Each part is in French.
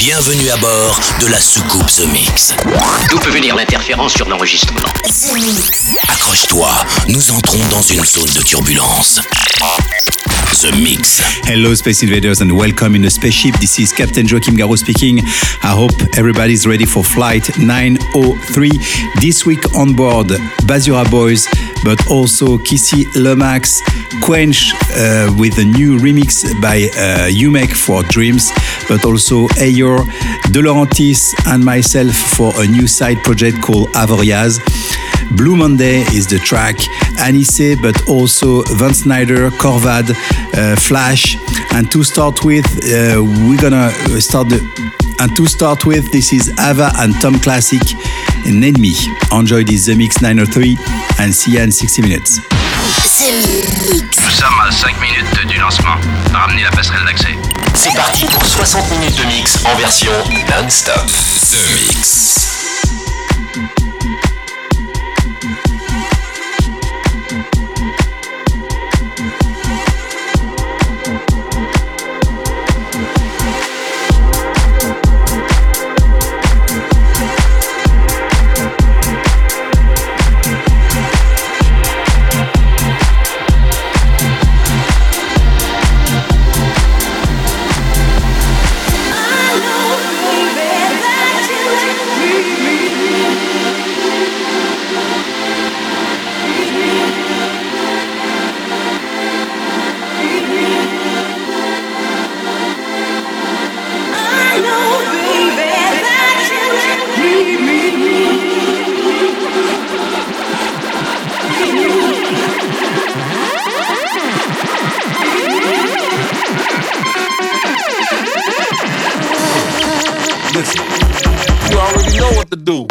Bienvenue à bord de la soucoupe The Mix. D'où peut venir l'interférence sur l'enregistrement Accroche-toi, nous entrons dans une zone de turbulence. The Mix. Hello, Space Invaders, and welcome in the spaceship. This is Captain Joachim Garraud speaking. I hope everybody's ready for flight 903. This week on board Basura Boys, but also Kissy Lomax, Quench uh, with a new remix by uh, Umek for Dreams, but also Ayor, De Laurentiis, and myself for a new side project called Avoriaz. Blue Monday is the track, Anise, but also Van Snyder, Corvad, uh, Flash. And to start with, uh, we're gonna start the. And to start with, this is Ava and Tom Classic, Me. Enjoy this The Mix 903 and see you in 60 minutes. Nous sommes à 5 minutes du lancement. Ramenez la passerelle d'accès. C'est parti pour 60 minutes de mix en version non-stop. The Mix. Listen, you already know what to do.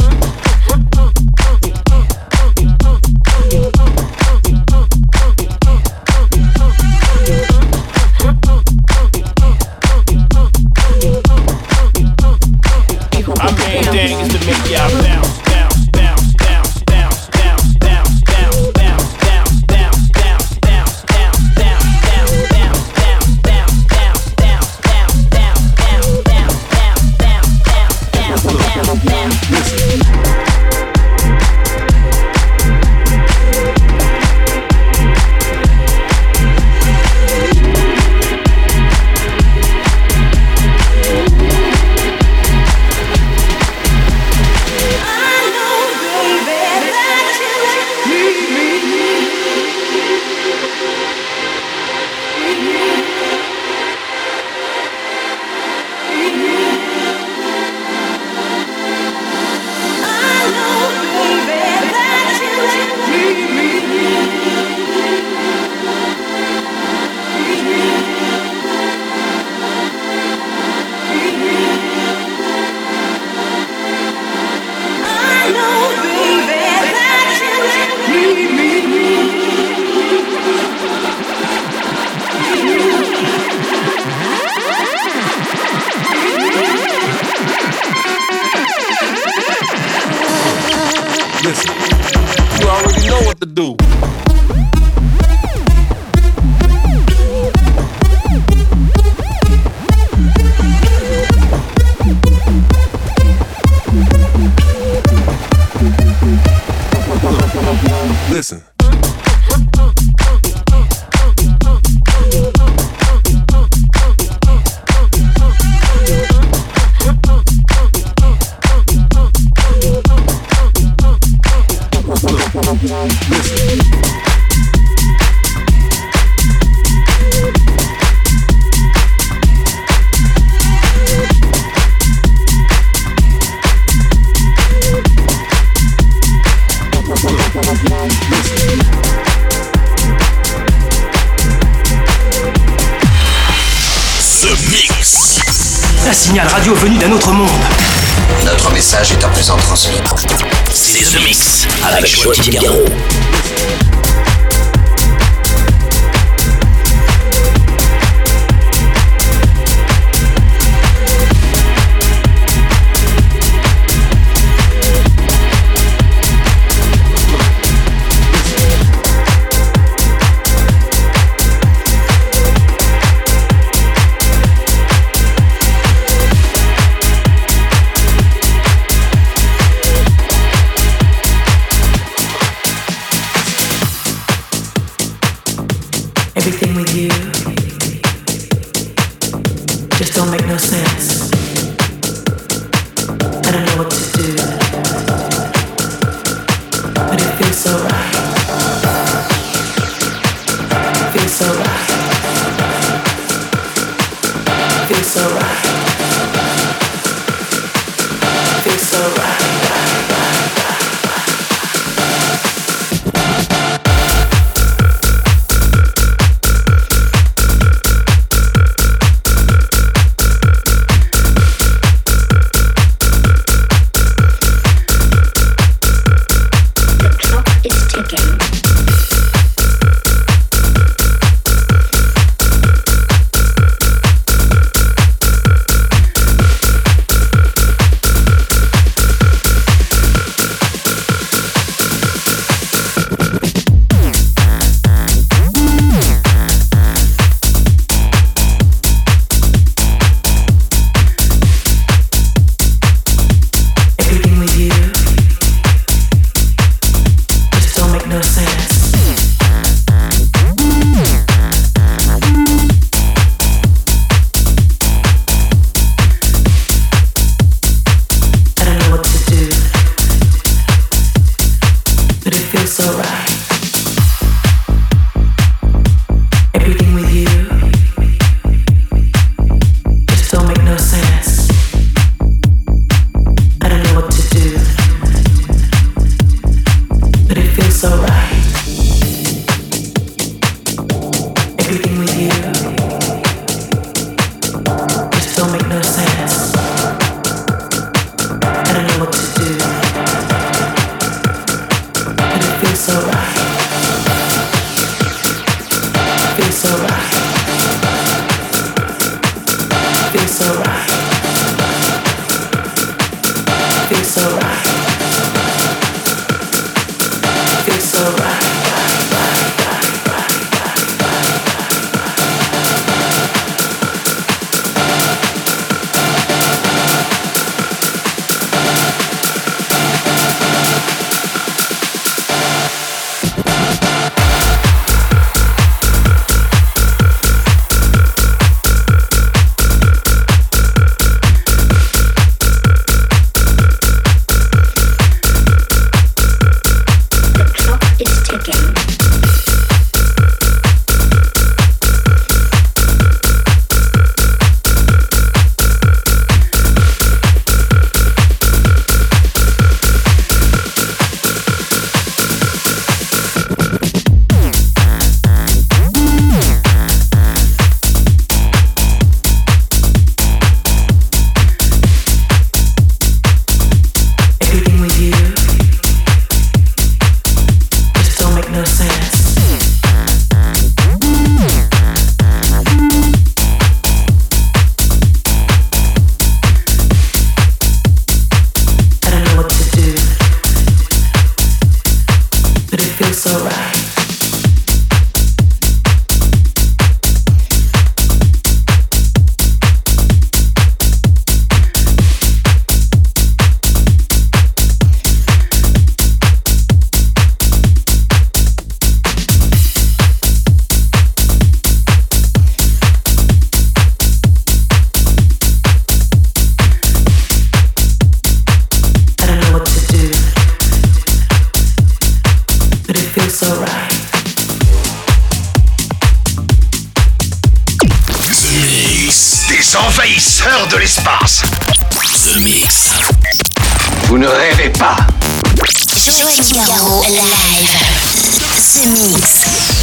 Mix.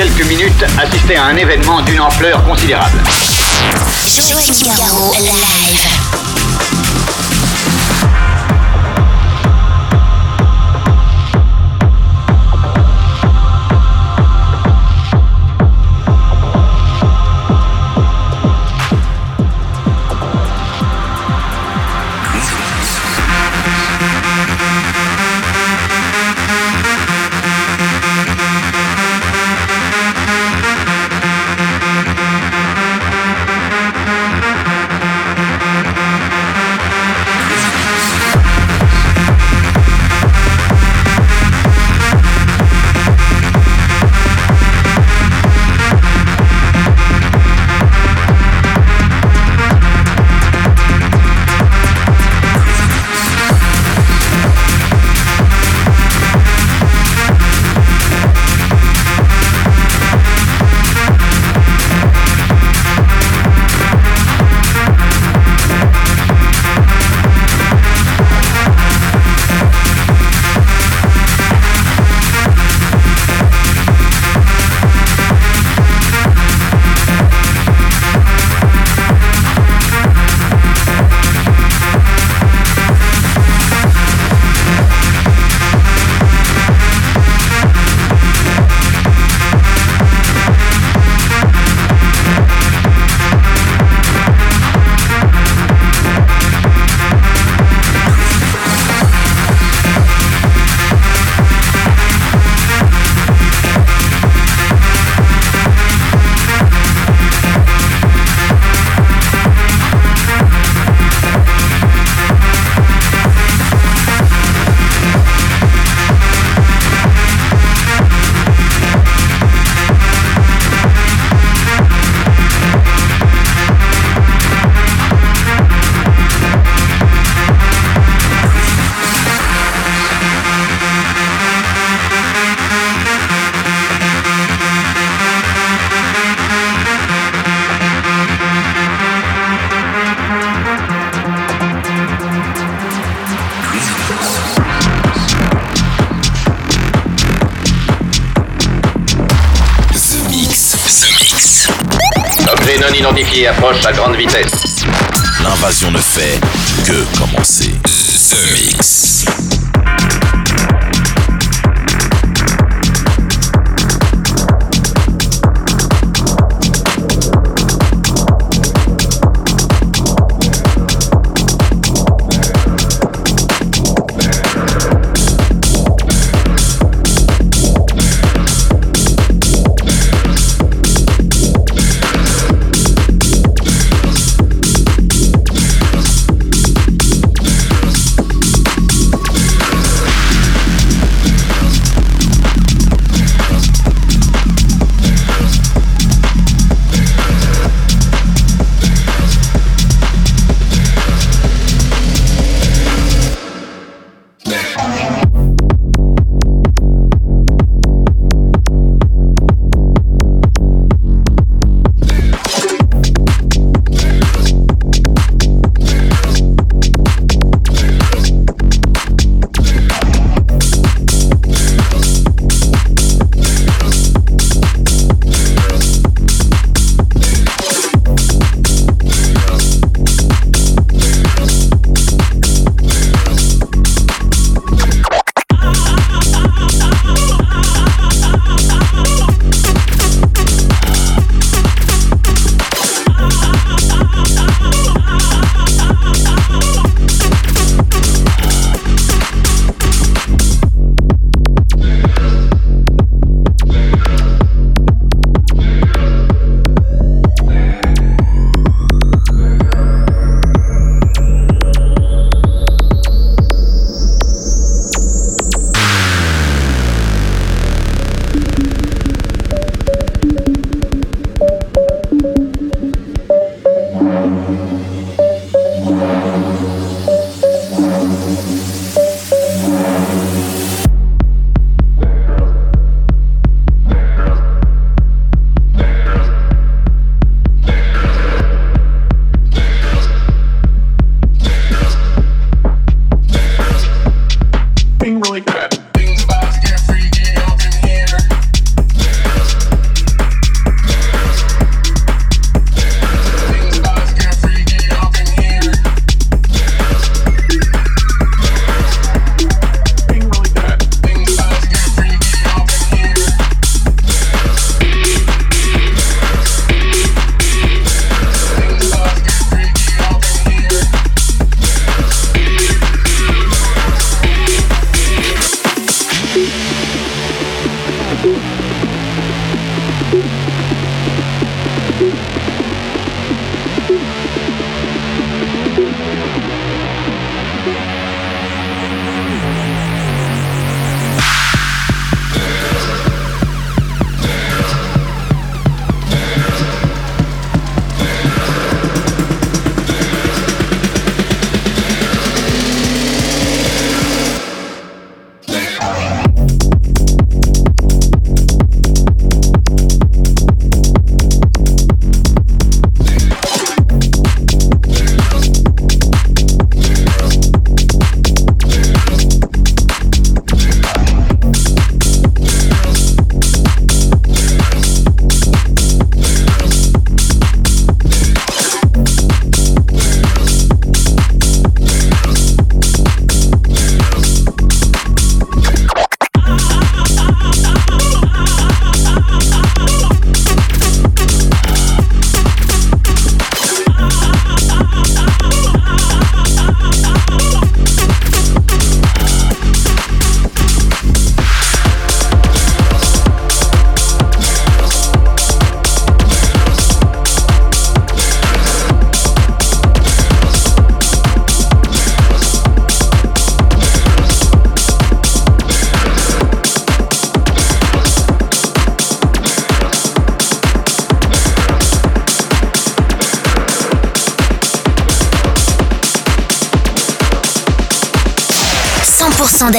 Quelques minutes assister à un événement d'une ampleur considérable. Approche à grande vitesse. L'invasion ne fait que commencer. The Mix.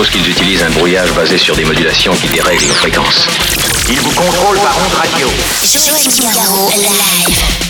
Suppose qu'ils utilisent un brouillage basé sur des modulations qui dérèglent nos fréquences. Ils vous contrôlent par ondes radio. Joachim Garraud, live.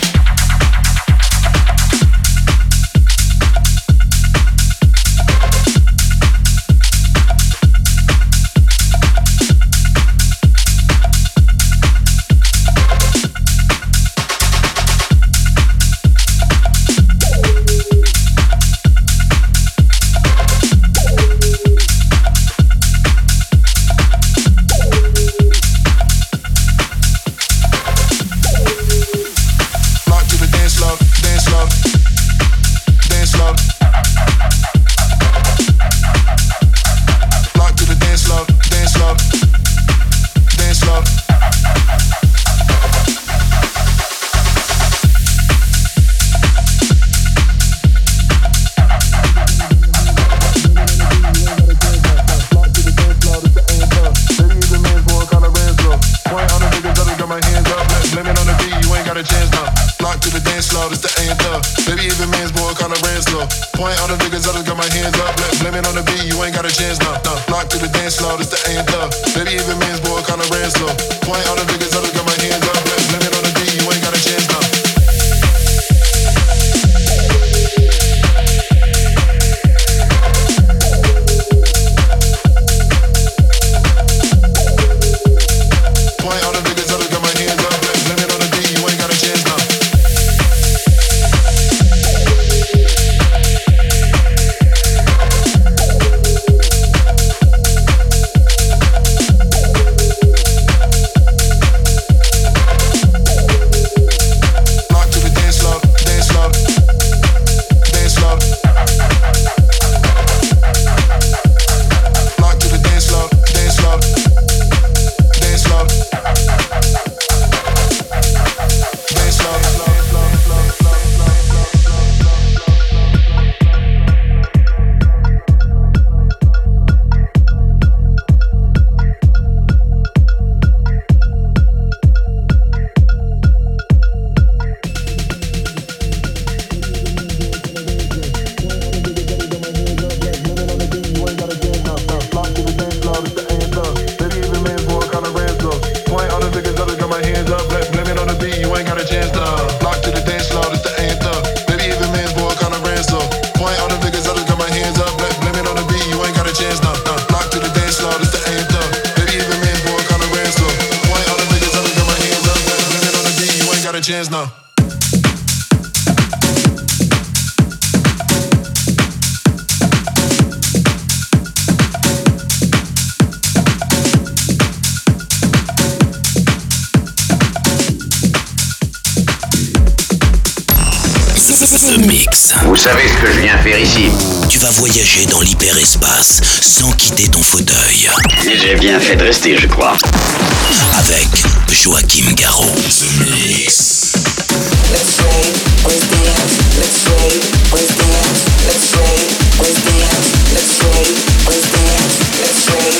Lock to the floor, it's the. Baby, even man's boy kinda ran slow. Point on the niggas, I just got my hands up. Blame it on the beat, you ain't got a chance now. No. Lock to the dance floor, it's the anthem. Baby, even man's boy kinda ran slow. Point on the niggas, I just got my hands up. Mix. Vous savez ce que je viens faire ici Tu vas voyager dans l'hyperespace sans quitter ton fauteuil. J'ai bien fait de rester, je crois. Avec Joachim Garraud. The Mix. Lock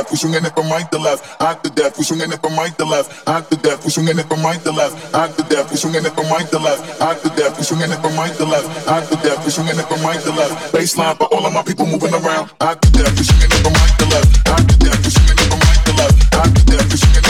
death, we swinging it from right to left. Hot to death, we swinging it from right to left. Hot to death, we swinging it from right to left. Hot to death, we swinging it from right to left. Hot to death, we swinging it from right to left. Hot to death, we swinging it from right to left. Baseline for all of my people moving around. Hot to death, we swinging it from right to left. Hot to death, we swinging it from right to left. Hot to death, we swinging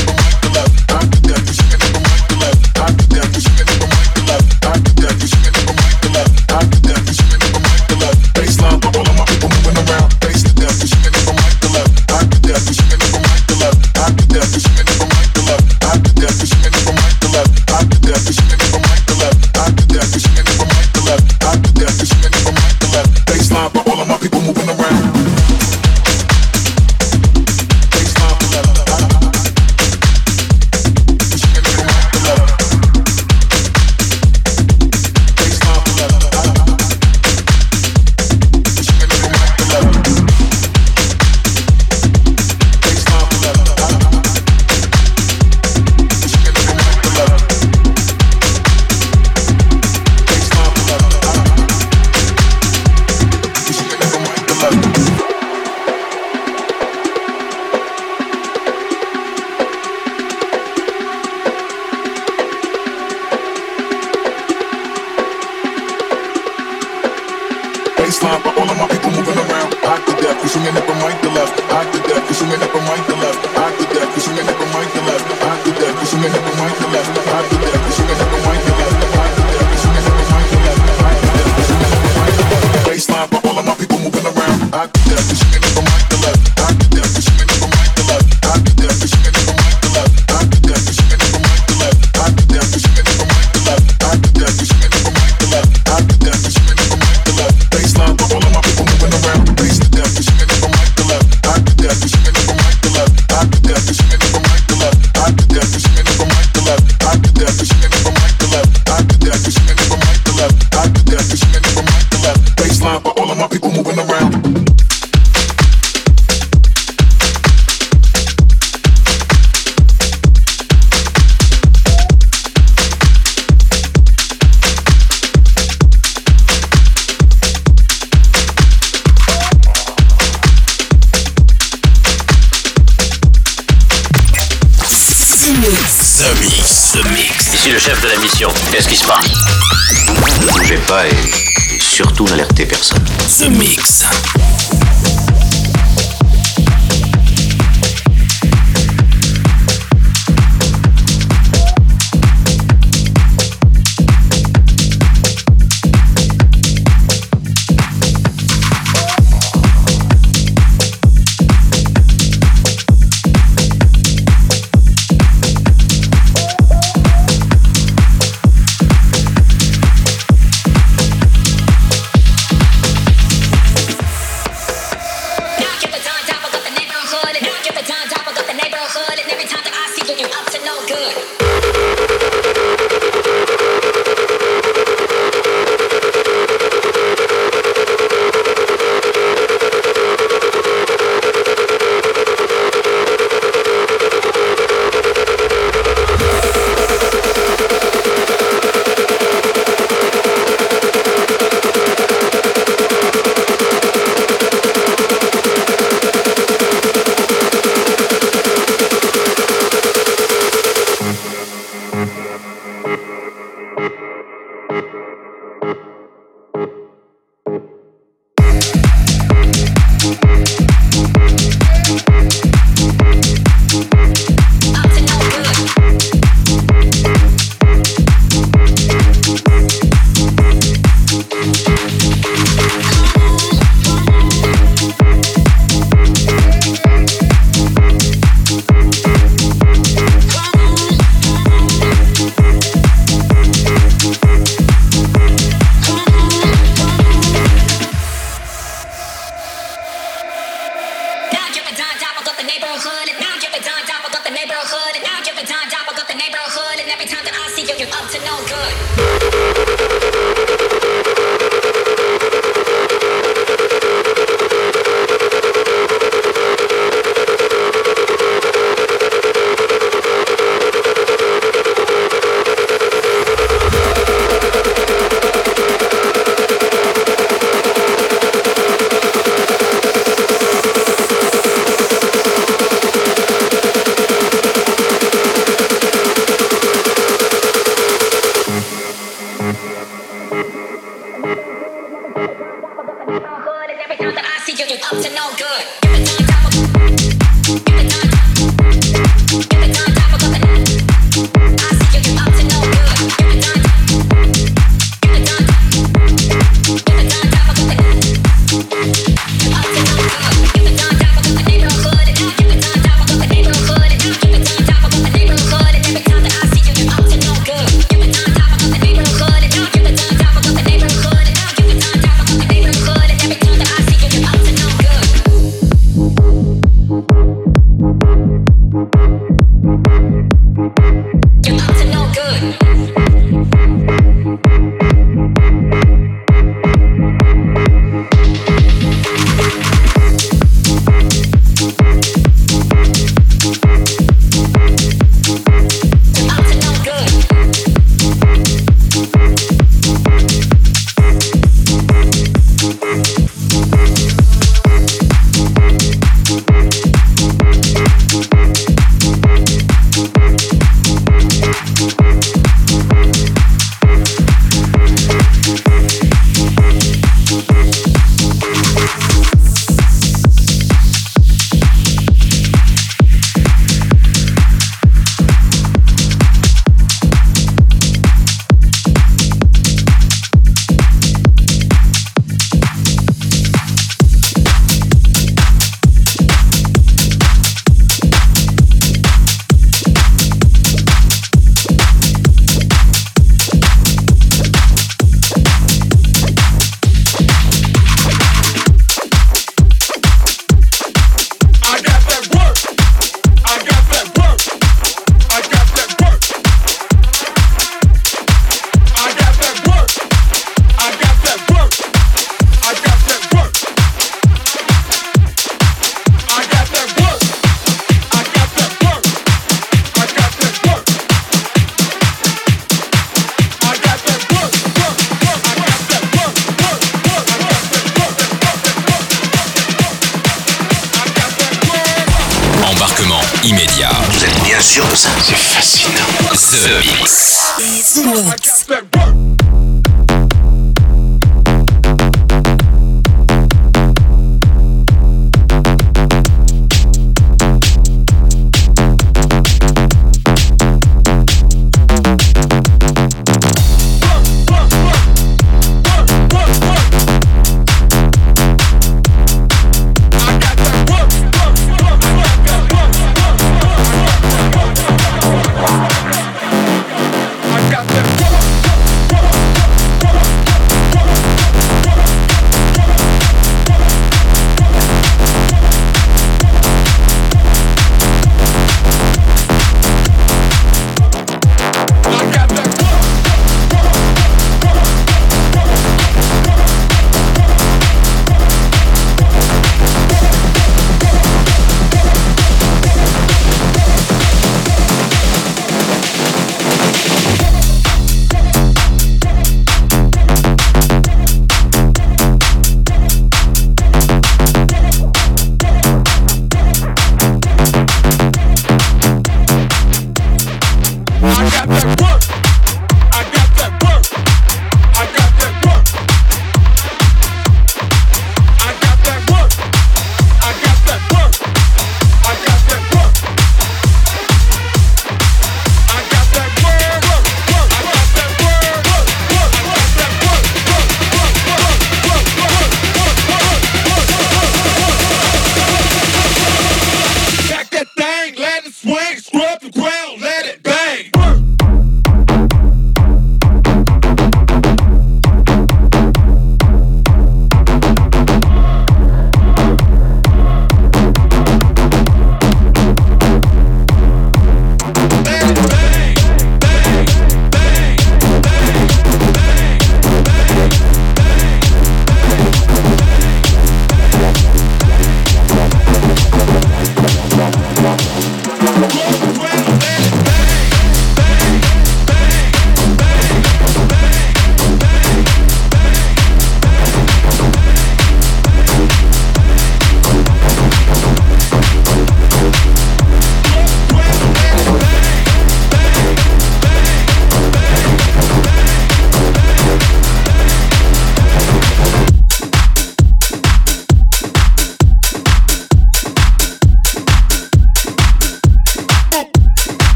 immédiat. Vous êtes bien sûr de ça C'est fascinant. The, The Mix. The Mix.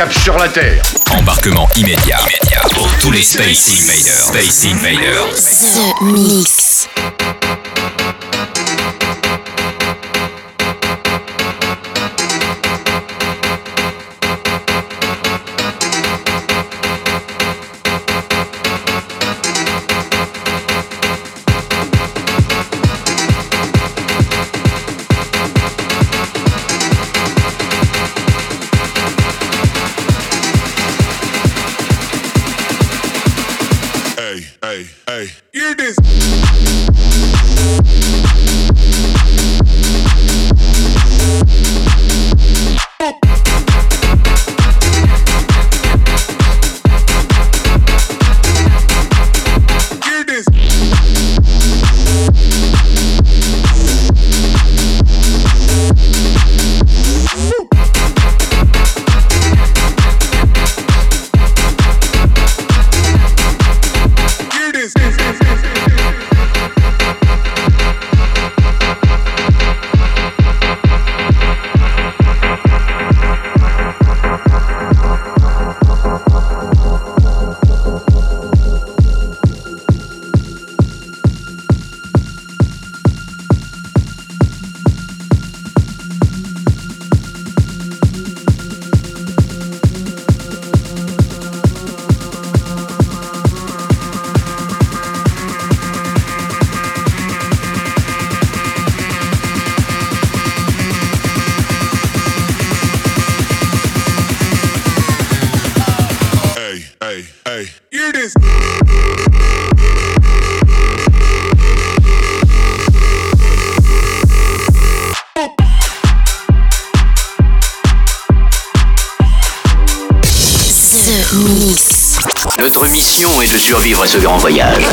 Cap sur la Terre. Ce grand voyage.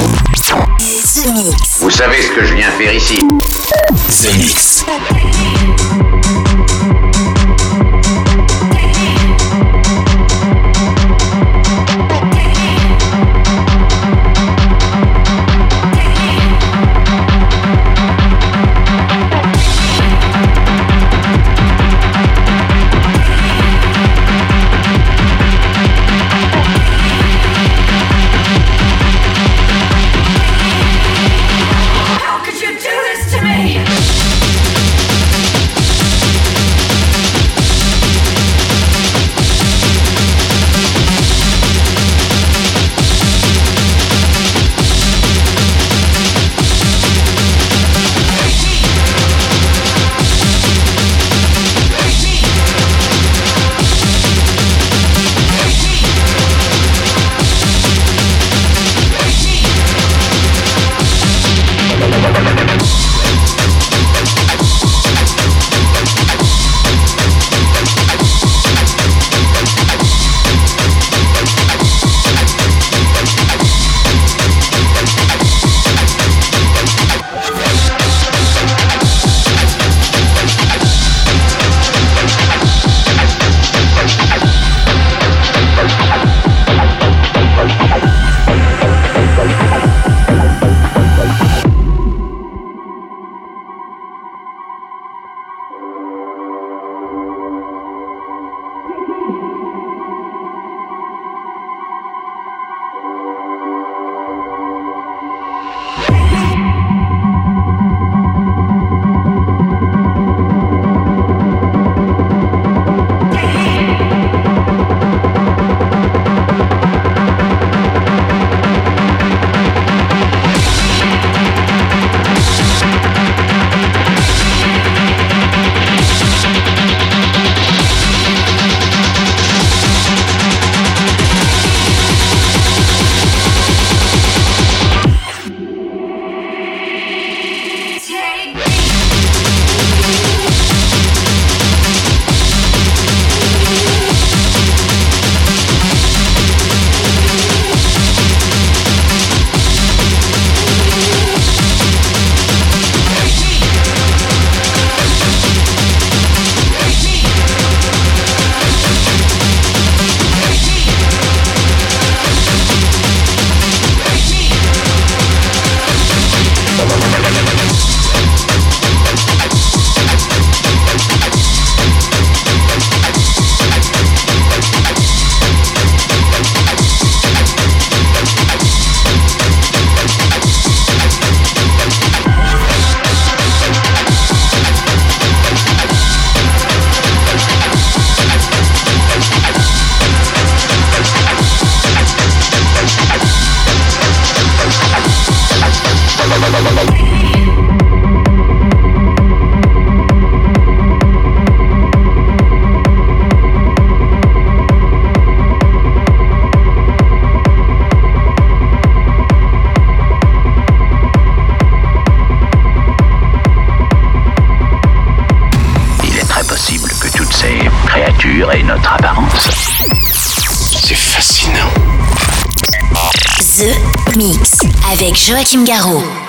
Joachim Garraud.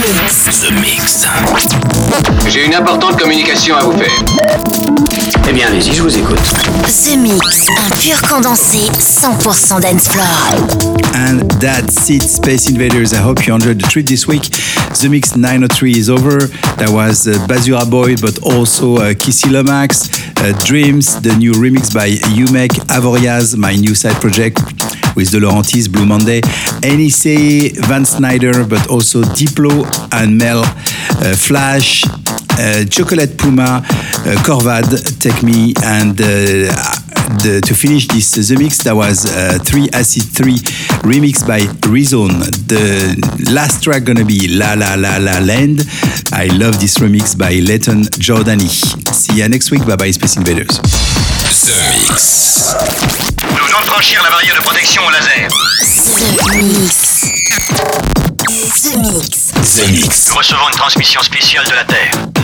The Mix. J'ai une importante communication à vous faire. Eh bien, allez-y, je vous écoute. The Mix, un pur condensé 100% dance floor. And that's it, Space Invaders. I hope you enjoyed the treat this week. The Mix 903 is over. That was uh, Bazura Boy, but also uh, Kissy Lomax, uh, Dreams, the new remix by Yumek Avoriaz, my new side project. With the Laurentis, Blue Monday, NEC, Van Snyder, but also Diplo and Mel, uh, Flash, uh, Chocolate Puma, uh, Corvad, Take Me, and uh, the, to finish this the mix, that was uh, 3 Acid 3 remix by Rezone. The last track gonna be La La La La Land. I love this remix by Leighton Jordani. See you next week. Bye bye, Space Invaders. The Mix. Nous venons de franchir la barrière de protection au laser. The Mix. The Mix. The Mix. Nous recevons une transmission spéciale de la Terre.